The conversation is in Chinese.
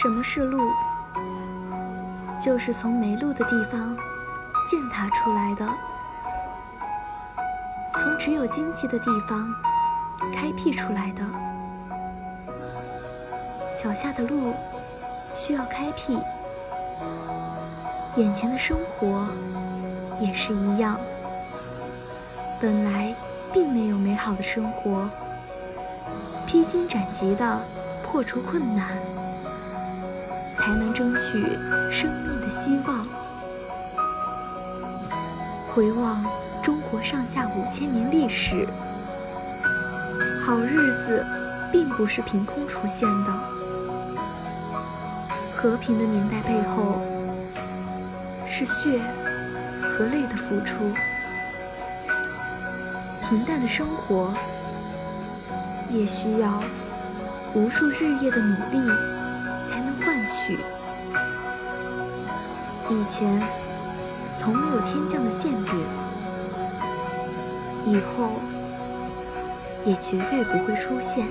什么是路？就是从没路的地方践踏出来的，从只有荆棘的地方开辟出来的。脚下的路需要开辟，眼前的生活也是一样。本来并没有美好的生活，披荆斩棘的破除困难。才能争取生命的希望。回望中国上下五千年历史，好日子并不是凭空出现的。和平的年代背后，是血和泪的付出。平淡的生活，也需要无数日夜的努力。才能换取。以前从没有天降的馅饼，以后也绝对不会出现。